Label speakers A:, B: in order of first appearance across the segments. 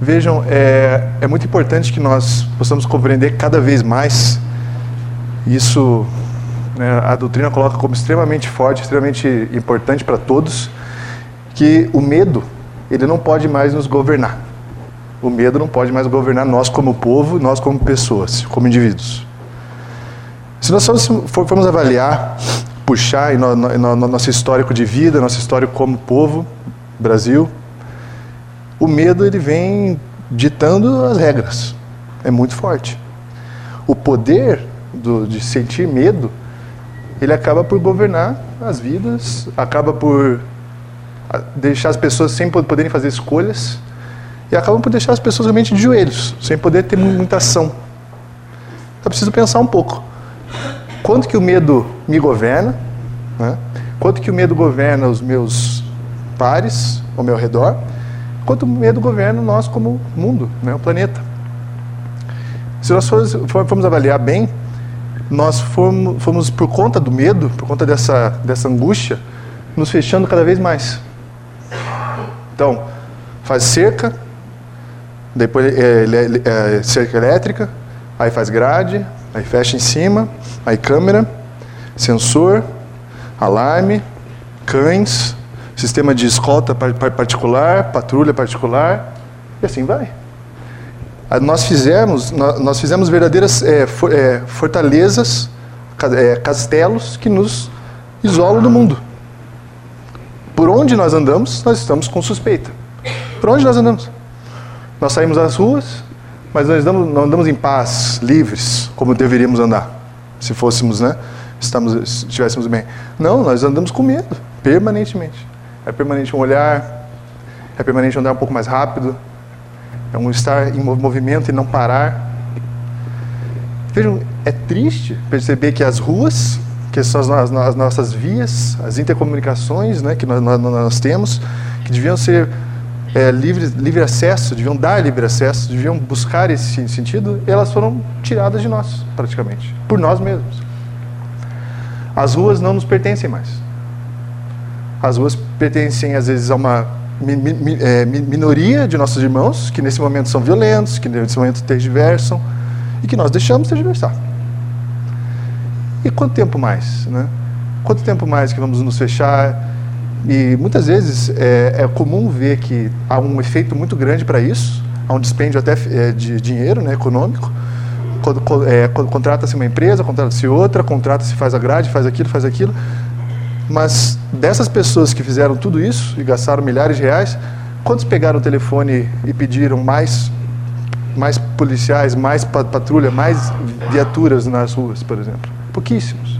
A: Vejam, é, é muito importante que nós possamos compreender cada vez mais isso. Né, a doutrina coloca como extremamente forte, extremamente importante para todos, que o medo ele não pode mais nos governar. O medo não pode mais governar nós como povo, nós como pessoas, como indivíduos. Se nós formos avaliar, puxar no, no, no nosso histórico de vida, nosso histórico como povo, Brasil, o medo ele vem ditando as regras. É muito forte. O poder do, de sentir medo, ele acaba por governar as vidas, acaba por deixar as pessoas sem poderem fazer escolhas e acaba por deixar as pessoas realmente de joelhos, sem poder ter muita ação. Então preciso pensar um pouco. Quanto que o medo me governa? Né? Quanto que o medo governa os meus pares ao meu redor? Quanto medo governa nós como mundo, né, o planeta. Se nós formos, formos avaliar bem, nós fomos, fomos, por conta do medo, por conta dessa, dessa angústia, nos fechando cada vez mais. Então, faz cerca, depois é, é, é, cerca elétrica, aí faz grade, aí fecha em cima, aí câmera, sensor, alarme, cães, sistema de escolta particular, patrulha particular, e assim vai. Nós fizemos, nós fizemos verdadeiras é, é, fortalezas, é, castelos que nos isolam do mundo. Por onde nós andamos, nós estamos com suspeita. Por onde nós andamos? Nós saímos às ruas, mas nós andamos, não andamos em paz, livres, como deveríamos andar, se fôssemos, né? Estamos, estivéssemos bem. Não, nós andamos com medo, permanentemente é permanente um olhar, é permanente andar um pouco mais rápido, é um estar em movimento e não parar. Vejam, é triste perceber que as ruas, que são as, as nossas vias, as intercomunicações né, que nós, nós, nós temos, que deviam ser é, livre, livre acesso, deviam dar livre acesso, deviam buscar esse sentido, elas foram tiradas de nós, praticamente, por nós mesmos. As ruas não nos pertencem mais. As ruas pertencem, às vezes, a uma mi, mi, é, minoria de nossos irmãos, que nesse momento são violentos, que nesse momento tergiversam, e que nós deixamos tergiversar. E quanto tempo mais? Né? Quanto tempo mais que vamos nos fechar? E muitas vezes é, é comum ver que há um efeito muito grande para isso, há um dispêndio até é, de dinheiro né, econômico. É, contrata-se uma empresa, contrata-se outra, contrata-se, faz a grade, faz aquilo, faz aquilo. Mas dessas pessoas que fizeram tudo isso e gastaram milhares de reais, quantos pegaram o telefone e pediram mais, mais policiais, mais patrulha, mais viaturas nas ruas, por exemplo? Pouquíssimos.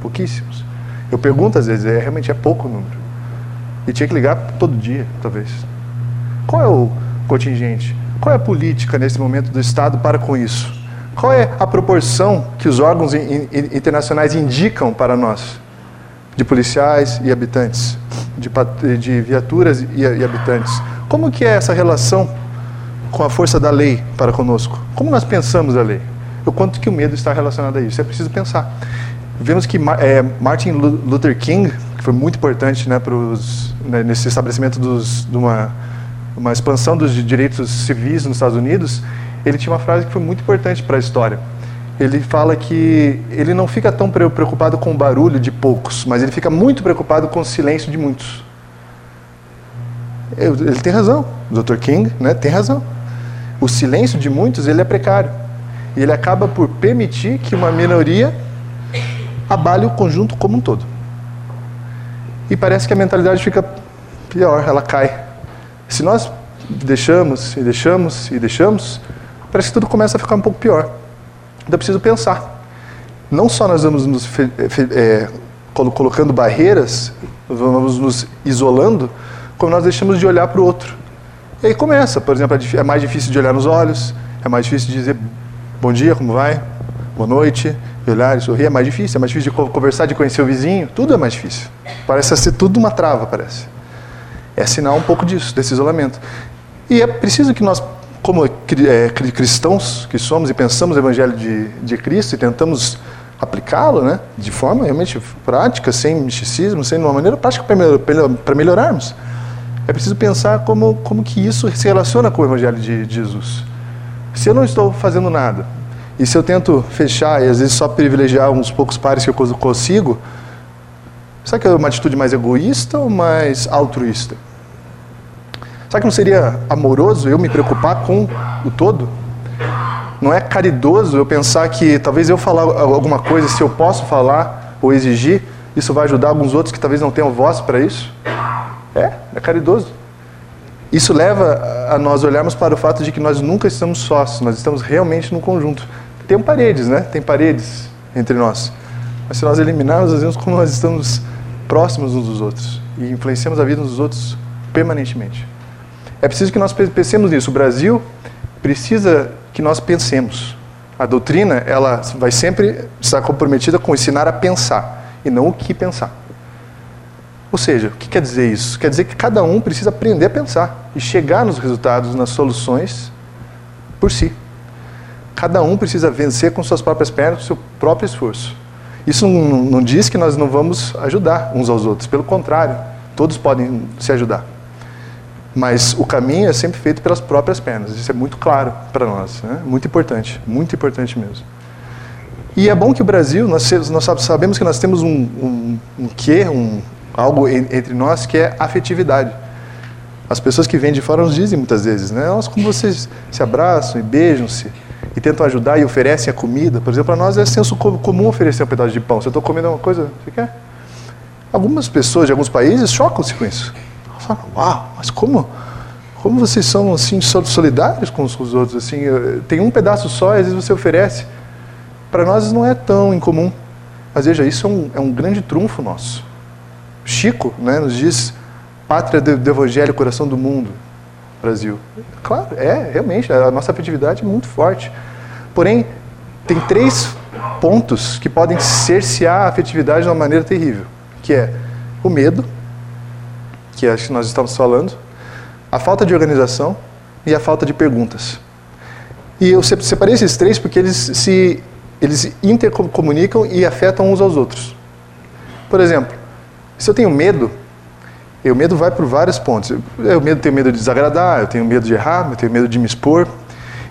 A: Pouquíssimos. Eu pergunto às vezes, é, realmente é pouco o número. E tinha que ligar todo dia, talvez. Qual é o contingente? Qual é a política nesse momento do Estado para com isso? Qual é a proporção que os órgãos internacionais indicam para nós? De policiais e habitantes, de, de viaturas e, e habitantes. Como que é essa relação com a força da lei para conosco? Como nós pensamos a lei? O quanto que o medo está relacionado a isso? É preciso pensar. Vemos que é, Martin Luther King, que foi muito importante né, pros, né, nesse estabelecimento dos, de uma, uma expansão dos direitos civis nos Estados Unidos, ele tinha uma frase que foi muito importante para a história ele fala que ele não fica tão preocupado com o barulho de poucos, mas ele fica muito preocupado com o silêncio de muitos. Ele tem razão, o Dr. King né, tem razão. O silêncio de muitos ele é precário. E ele acaba por permitir que uma minoria abale o conjunto como um todo. E parece que a mentalidade fica pior, ela cai. Se nós deixamos e deixamos e deixamos, parece que tudo começa a ficar um pouco pior. Então é preciso pensar. Não só nós vamos nos é, colocando barreiras, vamos nos isolando, como nós deixamos de olhar para o outro. E aí começa, por exemplo, é, é mais difícil de olhar nos olhos, é mais difícil de dizer bom dia, como vai? Boa noite, olhar e sorrir, é mais difícil, é mais difícil de conversar, de conhecer o vizinho, tudo é mais difícil. Parece ser tudo uma trava, parece. É sinal um pouco disso, desse isolamento. E é preciso que nós como é, cristãos que somos e pensamos o Evangelho de, de Cristo e tentamos aplicá-lo né, de forma realmente prática, sem misticismo, sem uma maneira prática para melhorarmos. É preciso pensar como, como que isso se relaciona com o Evangelho de, de Jesus. Se eu não estou fazendo nada, e se eu tento fechar e às vezes só privilegiar uns poucos pares que eu consigo, será que é uma atitude mais egoísta ou mais altruísta? Será que não seria amoroso eu me preocupar com o todo? Não é caridoso eu pensar que talvez eu falar alguma coisa, se eu posso falar ou exigir, isso vai ajudar alguns outros que talvez não tenham voz para isso? É, é caridoso. Isso leva a nós olharmos para o fato de que nós nunca estamos sós, nós estamos realmente no conjunto. Tem paredes, né? Tem paredes entre nós. Mas se nós eliminarmos, nós vemos como nós estamos próximos uns dos outros e influenciamos a vida uns dos outros permanentemente. É preciso que nós pensemos nisso. O Brasil precisa que nós pensemos. A doutrina, ela vai sempre estar comprometida com ensinar a pensar e não o que pensar. Ou seja, o que quer dizer isso? Quer dizer que cada um precisa aprender a pensar e chegar nos resultados, nas soluções por si. Cada um precisa vencer com suas próprias pernas, com seu próprio esforço. Isso não, não diz que nós não vamos ajudar uns aos outros, pelo contrário, todos podem se ajudar. Mas o caminho é sempre feito pelas próprias pernas, isso é muito claro para nós, né? muito importante, muito importante mesmo. E é bom que o Brasil, nós, nós sabemos que nós temos um, um, um quê, um, algo entre nós que é afetividade. As pessoas que vêm de fora nos dizem muitas vezes, né? Nossa, como vocês se abraçam e beijam-se e tentam ajudar e oferecem a comida. Por exemplo, para nós é senso comum oferecer um pedaço de pão. Se eu estou comendo uma coisa, você quer? Algumas pessoas de alguns países chocam-se com isso. Falam, uau, mas como, como vocês são assim solidários com os, outros? Assim, tem um pedaço só e às vezes você oferece. Para nós não é tão incomum. Mas veja, isso é um, é um grande trunfo nosso. Chico né, nos diz pátria do, do evangelho, coração do mundo, Brasil. Claro, é, realmente, a nossa afetividade é muito forte. Porém, tem três pontos que podem cercear a afetividade de uma maneira terrível, que é o medo, que é que nós estamos falando, a falta de organização e a falta de perguntas. E eu separei esses três porque eles se eles intercomunicam e afetam uns aos outros. Por exemplo, se eu tenho medo, o medo vai por vários pontos. Eu medo, tenho medo de desagradar, eu tenho medo de errar, eu tenho medo de me expor,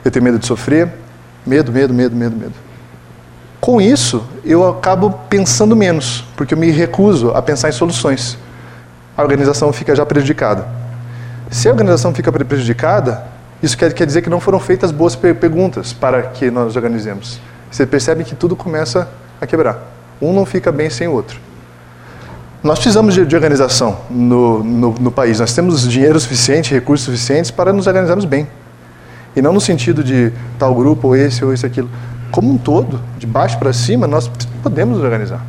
A: eu tenho medo de sofrer. Medo, medo, medo, medo, medo. Com isso, eu acabo pensando menos, porque eu me recuso a pensar em soluções. A organização fica já prejudicada. Se a organização fica prejudicada, isso quer, quer dizer que não foram feitas boas perguntas para que nós organizemos. Você percebe que tudo começa a quebrar. Um não fica bem sem o outro. Nós precisamos de, de organização no, no, no, país. Nós temos dinheiro suficiente, recursos suficientes para nos organizarmos bem. E não no sentido de tal grupo, ou esse, ou esse, aquilo. Como um todo, de baixo para cima, nós podemos nos organizar.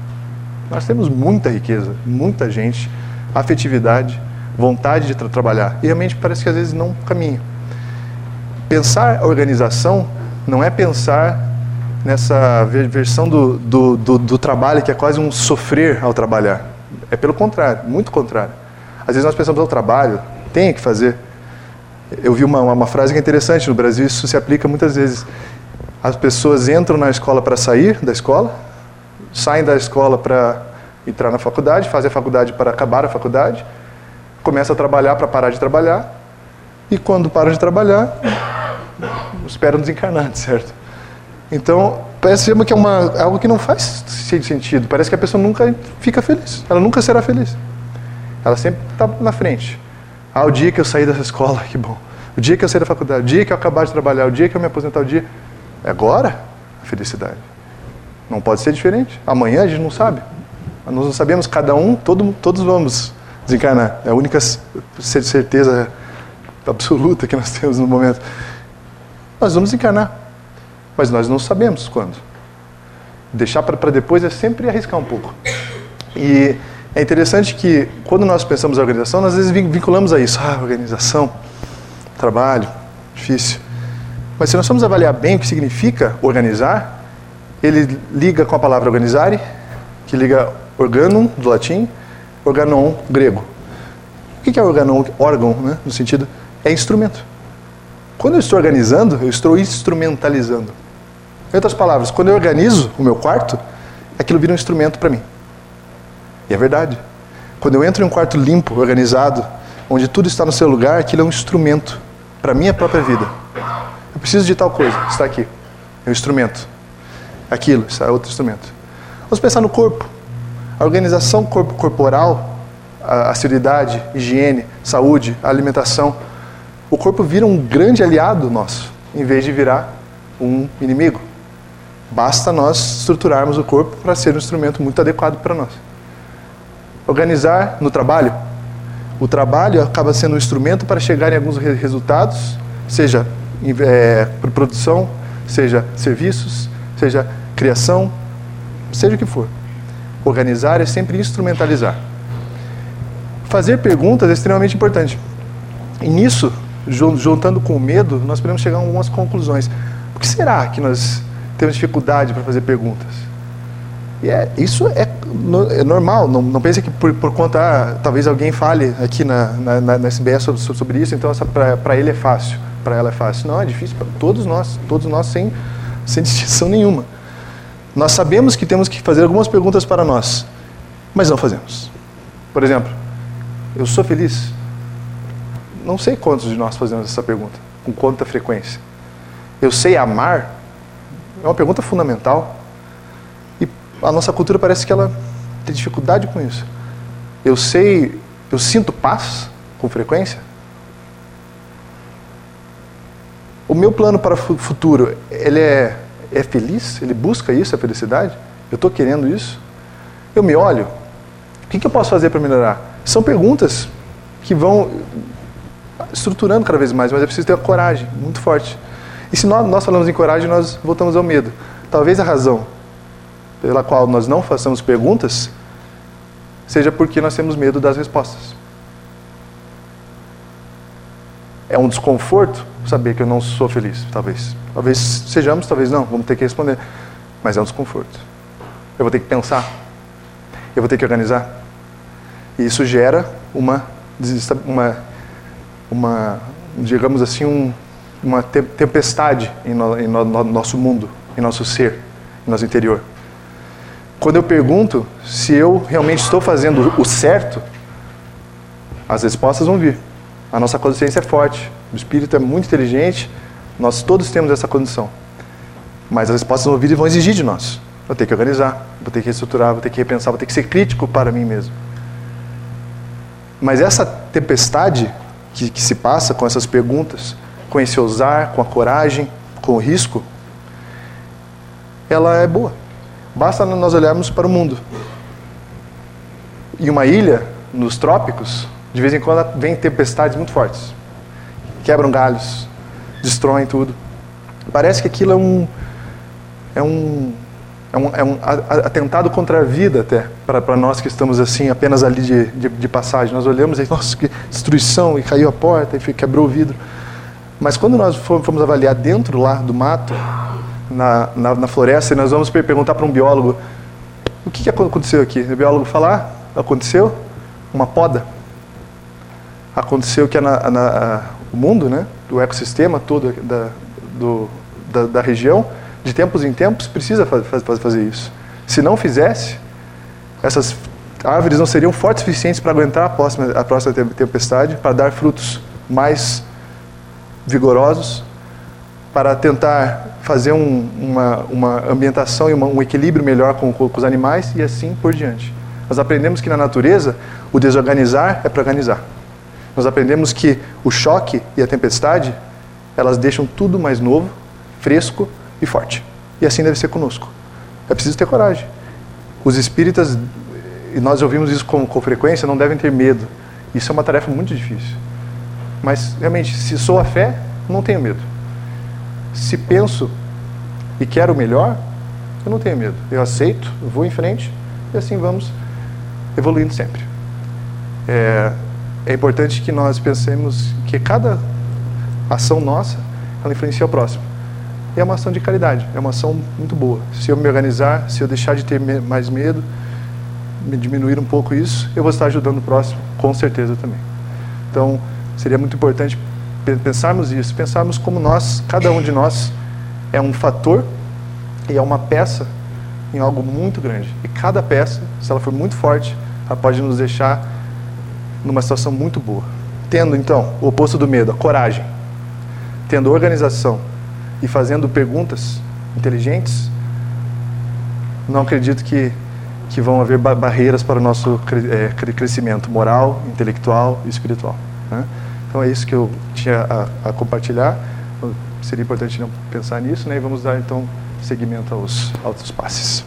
A: Nós temos muita riqueza, muita gente, afetividade, vontade de tra trabalhar. E realmente parece que às vezes não caminha. Pensar organização não é pensar nessa versão do, do, do, do trabalho que é quase um sofrer ao trabalhar é pelo contrário, muito contrário. Às vezes nós pensamos ao trabalho, tem que fazer. Eu vi uma, uma frase que é interessante no Brasil, isso se aplica muitas vezes. As pessoas entram na escola para sair da escola, saem da escola para entrar na faculdade, fazem a faculdade para acabar a faculdade, começam a trabalhar para parar de trabalhar, e quando param de trabalhar, esperam desencarnar, certo? Então, parece que é uma, algo que não faz sentido. Parece que a pessoa nunca fica feliz. Ela nunca será feliz. Ela sempre está na frente. Ah, o dia que eu sair dessa escola, que bom. O dia que eu sair da faculdade, o dia que eu acabar de trabalhar, o dia que eu me aposentar, o dia. É agora a felicidade. Não pode ser diferente. Amanhã a gente não sabe. Nós não sabemos, cada um, todo, todos vamos desencarnar. É a única certeza absoluta que nós temos no momento. Nós vamos desencarnar mas nós não sabemos quando. Deixar para depois é sempre arriscar um pouco. E é interessante que quando nós pensamos em organização, nós às vezes vinculamos a isso. Ah, organização, trabalho, difícil. Mas se nós formos avaliar bem o que significa organizar, ele liga com a palavra organizare, que liga organum, do latim, organon, grego. O que é organon? Órgão, né? no sentido, é instrumento. Quando eu estou organizando, eu estou instrumentalizando. Em outras palavras, quando eu organizo o meu quarto, aquilo vira um instrumento para mim. E é verdade. Quando eu entro em um quarto limpo, organizado, onde tudo está no seu lugar, aquilo é um instrumento para a minha própria vida. Eu preciso de tal coisa, está aqui. É um instrumento. Aquilo, está é outro instrumento. Vamos pensar no corpo. A organização corpo corporal, a, a seriedade, higiene, saúde, alimentação. O corpo vira um grande aliado nosso, em vez de virar um inimigo. Basta nós estruturarmos o corpo para ser um instrumento muito adequado para nós. Organizar no trabalho. O trabalho acaba sendo um instrumento para chegar em alguns resultados, seja é, produção, seja serviços, seja criação, seja o que for. Organizar é sempre instrumentalizar. Fazer perguntas é extremamente importante. E nisso, juntando com o medo, nós podemos chegar a algumas conclusões. Por que será que nós temos dificuldade para fazer perguntas? E é, isso é, é normal, não, não pense que por, por conta, ah, talvez alguém fale aqui na, na, na SBS sobre, sobre isso, então para ele é fácil, para ela é fácil. Não, é difícil para todos nós, todos nós sem, sem distinção nenhuma. Nós sabemos que temos que fazer algumas perguntas para nós, mas não fazemos. Por exemplo, eu sou feliz? Não sei quantos de nós fazemos essa pergunta, com quanta frequência. Eu sei amar? É uma pergunta fundamental. E a nossa cultura parece que ela tem dificuldade com isso. Eu sei, eu sinto paz com frequência? O meu plano para o futuro, ele é é feliz? Ele busca isso, a felicidade? Eu estou querendo isso? Eu me olho? O que, que eu posso fazer para melhorar? São perguntas que vão estruturando cada vez mais, mas é preciso ter a coragem muito forte. E se nós, nós falamos em coragem, nós voltamos ao medo. Talvez a razão pela qual nós não façamos perguntas seja porque nós temos medo das respostas. É um desconforto saber que eu não sou feliz, talvez. Talvez sejamos, talvez não, vamos ter que responder. Mas é um desconforto. Eu vou ter que pensar. Eu vou ter que organizar. E isso gera uma, uma, uma digamos assim, um, uma tempestade em, no, em no, no nosso mundo, em nosso ser, em nosso interior. Quando eu pergunto se eu realmente estou fazendo o certo, as respostas vão vir. A nossa consciência é forte, o espírito é muito inteligente, nós todos temos essa condição. Mas as respostas vão e vão exigir de nós. Vou ter que organizar, vou ter que reestruturar, vou ter que repensar, vou ter que ser crítico para mim mesmo. Mas essa tempestade que, que se passa com essas perguntas, com esse ousar, com a coragem, com o risco, ela é boa. Basta nós olharmos para o mundo. Em uma ilha, nos trópicos, de vez em quando vem tempestades muito fortes. Quebram galhos, destroem tudo. Parece que aquilo é um, é um, é um, é um atentado contra a vida até, para nós que estamos assim, apenas ali de, de, de, passagem. Nós olhamos e, nossa, que destruição, e caiu a porta, e quebrou o vidro. Mas quando nós fomos avaliar dentro lá do mato, na, na, na floresta, e nós vamos perguntar para um biólogo, o que, que aconteceu aqui? O biólogo falar, ah, aconteceu uma poda. Aconteceu que a, a, o mundo, né, do ecossistema todo da, do, da, da, região, de tempos em tempos, precisa faz, fazer isso. Se não fizesse, essas árvores não seriam fortes o suficientes para aguentar a próxima, a próxima tempestade, para dar frutos mais vigorosos, para tentar fazer um, uma, uma ambientação e uma, um equilíbrio melhor com, com os animais e assim por diante. Nós aprendemos que na natureza o desorganizar é para organizar. Nós aprendemos que o choque e a tempestade, elas deixam tudo mais novo, fresco e forte. E assim deve ser conosco. É preciso ter coragem. Os espíritas, e nós ouvimos isso com, com frequência, não devem ter medo. Isso é uma tarefa muito difícil. Mas, realmente, se sou a fé, não tenho medo. Se penso e quero o melhor, eu não tenho medo. Eu aceito, vou em frente e assim vamos evoluindo sempre. É, é importante que nós pensemos que cada ação nossa, ela influencia o próximo. E é uma ação de caridade, é uma ação muito boa. Se eu me organizar, se eu deixar de ter mais medo, me diminuir um pouco isso, eu vou estar ajudando o próximo, com certeza também. Então, seria muito importante pensarmos isso, pensarmos como nós, cada um de nós, é um fator e é uma peça em algo muito grande. E cada peça, se ela for muito forte, ela pode nos deixar numa situação muito boa. Tendo, então, o oposto do medo, a coragem, tendo organização e fazendo perguntas inteligentes, não acredito que, que vão haver barreiras para o nosso é, crescimento moral, intelectual e espiritual. Né? Então é isso que eu tinha a, a, compartilhar. Seria importante não pensar nisso, né? E vamos dar então seguimento aos altos passes.